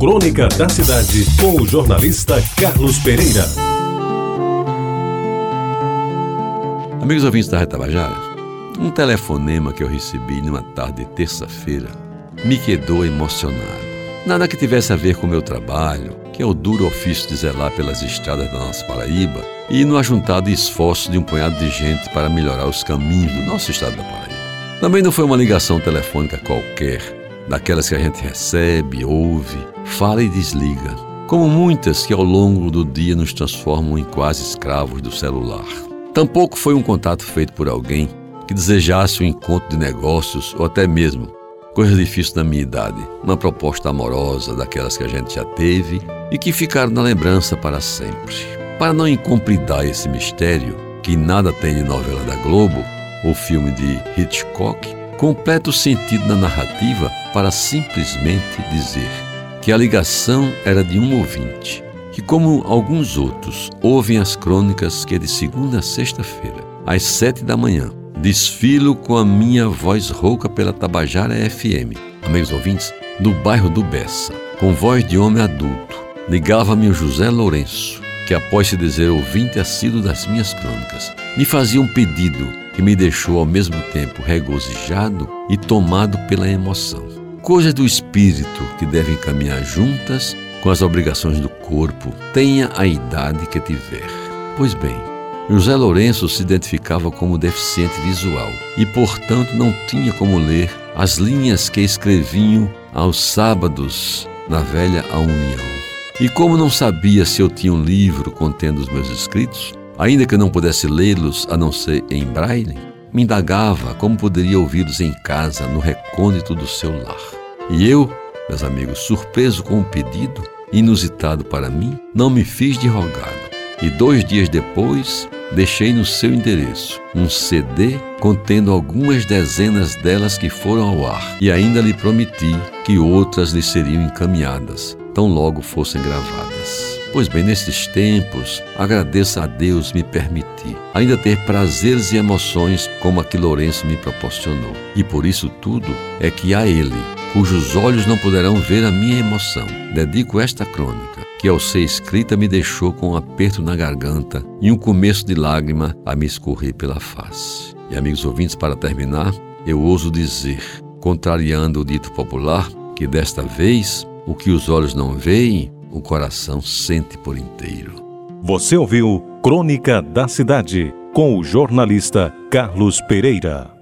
Crônica da Cidade, com o jornalista Carlos Pereira. Amigos ouvintes da Retabajara, um telefonema que eu recebi numa tarde de terça-feira me quedou emocionado. Nada que tivesse a ver com o meu trabalho, que é o duro ofício de zelar pelas estradas da nossa Paraíba e no ajuntado esforço de um punhado de gente para melhorar os caminhos do nosso estado da Paraíba. Também não foi uma ligação telefônica qualquer, daquelas que a gente recebe, ouve, fala e desliga, como muitas que ao longo do dia nos transformam em quase escravos do celular. Tampouco foi um contato feito por alguém que desejasse um encontro de negócios ou até mesmo coisa difícil da minha idade, uma proposta amorosa daquelas que a gente já teve e que ficaram na lembrança para sempre. Para não incompridar esse mistério, que nada tem de novela da Globo ou filme de Hitchcock, completa o sentido da narrativa para simplesmente dizer que a ligação era de um ouvinte, que, como alguns outros, ouvem as crônicas que é de segunda a sexta-feira, às sete da manhã, Desfilo com a minha voz rouca pela Tabajara FM. Amigos ouvintes, do bairro do Bessa, com voz de homem adulto, ligava-me o José Lourenço, que após se dizer ouvinte assíduo das minhas crônicas, me fazia um pedido que me deixou ao mesmo tempo regozijado e tomado pela emoção. Coisas do espírito que devem caminhar juntas com as obrigações do corpo, tenha a idade que tiver. Pois bem, José Lourenço se identificava como deficiente visual e, portanto, não tinha como ler as linhas que escreviam aos sábados na velha A União. E como não sabia se eu tinha um livro contendo os meus escritos, ainda que eu não pudesse lê-los a não ser em braille, me indagava como poderia ouvi-los em casa, no recôndito do seu lar. E eu, meus amigos, surpreso com o pedido, inusitado para mim, não me fiz de rogado. E dois dias depois, deixei no seu endereço um CD contendo algumas dezenas delas que foram ao ar e ainda lhe prometi que outras lhe seriam encaminhadas, tão logo fossem gravadas. Pois bem, nesses tempos, agradeço a Deus me permitir ainda ter prazeres e emoções como a que Lourenço me proporcionou. E por isso tudo é que a Ele, cujos olhos não poderão ver a minha emoção, dedico esta crônica que ao ser escrita me deixou com um aperto na garganta e um começo de lágrima a me escorrer pela face. E amigos ouvintes, para terminar, eu ouso dizer, contrariando o dito popular, que desta vez o que os olhos não veem, o coração sente por inteiro. Você ouviu Crônica da Cidade com o jornalista Carlos Pereira.